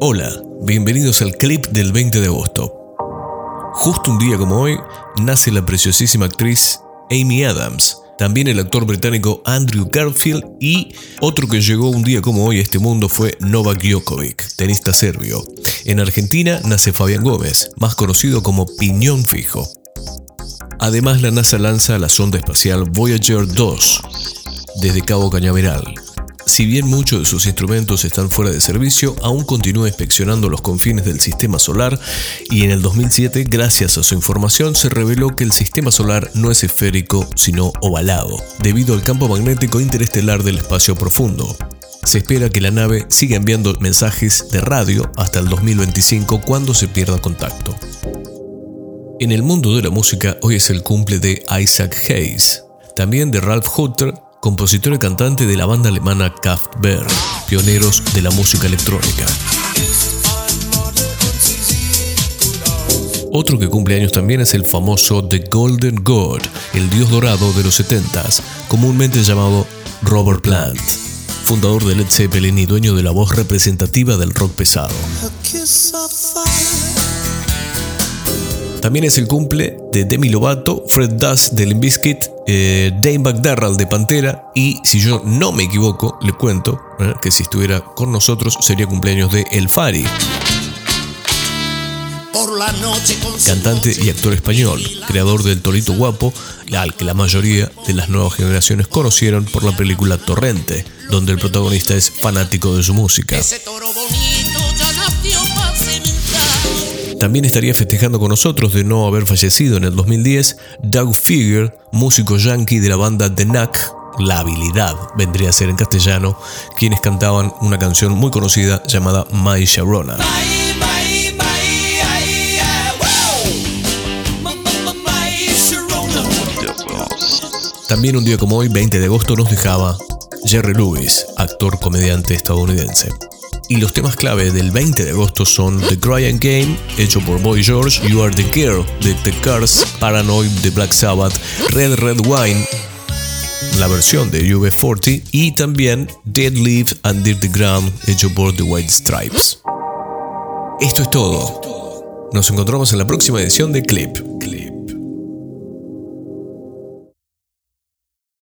Hola, bienvenidos al clip del 20 de agosto. Justo un día como hoy, nace la preciosísima actriz Amy Adams, también el actor británico Andrew Garfield y otro que llegó un día como hoy a este mundo fue Novak Djokovic, tenista serbio. En Argentina nace Fabián Gómez, más conocido como Piñón Fijo. Además, la NASA lanza la sonda espacial Voyager 2 desde Cabo Cañaveral, si bien muchos de sus instrumentos están fuera de servicio, aún continúa inspeccionando los confines del sistema solar y en el 2007, gracias a su información, se reveló que el sistema solar no es esférico, sino ovalado, debido al campo magnético interestelar del espacio profundo. Se espera que la nave siga enviando mensajes de radio hasta el 2025 cuando se pierda contacto. En el mundo de la música, hoy es el cumple de Isaac Hayes, también de Ralph Hutter compositor y cantante de la banda alemana Kraftwerk, pioneros de la música electrónica. Otro que cumple años también es el famoso The Golden God, el dios dorado de los 70s, comúnmente llamado Robert Plant, fundador de Led Zeppelin y dueño de la voz representativa del rock pesado. También es el cumple de Demi Lovato, Fred Dust de Limp Bizkit, eh, McDarrell de Pantera y, si yo no me equivoco, le cuento eh, que si estuviera con nosotros sería cumpleaños de El Fari. Cantante y actor español, creador del Torito Guapo, al que la mayoría de las nuevas generaciones conocieron por la película Torrente, donde el protagonista es fanático de su música. También estaría festejando con nosotros de no haber fallecido en el 2010 Doug Figure, músico yankee de la banda The Knack, la habilidad vendría a ser en castellano, quienes cantaban una canción muy conocida llamada My Sharona. También un día como hoy, 20 de agosto, nos dejaba Jerry Lewis, actor comediante estadounidense. Y los temas clave del 20 de agosto son The Crying Game, hecho por Boy George, You Are the Girl de The Cars, Paranoid de Black Sabbath, Red Red Wine, la versión de UB40 y también Dead Leaf and the Ground, hecho por The White Stripes. Esto es todo. Nos encontramos en la próxima edición de. Clip.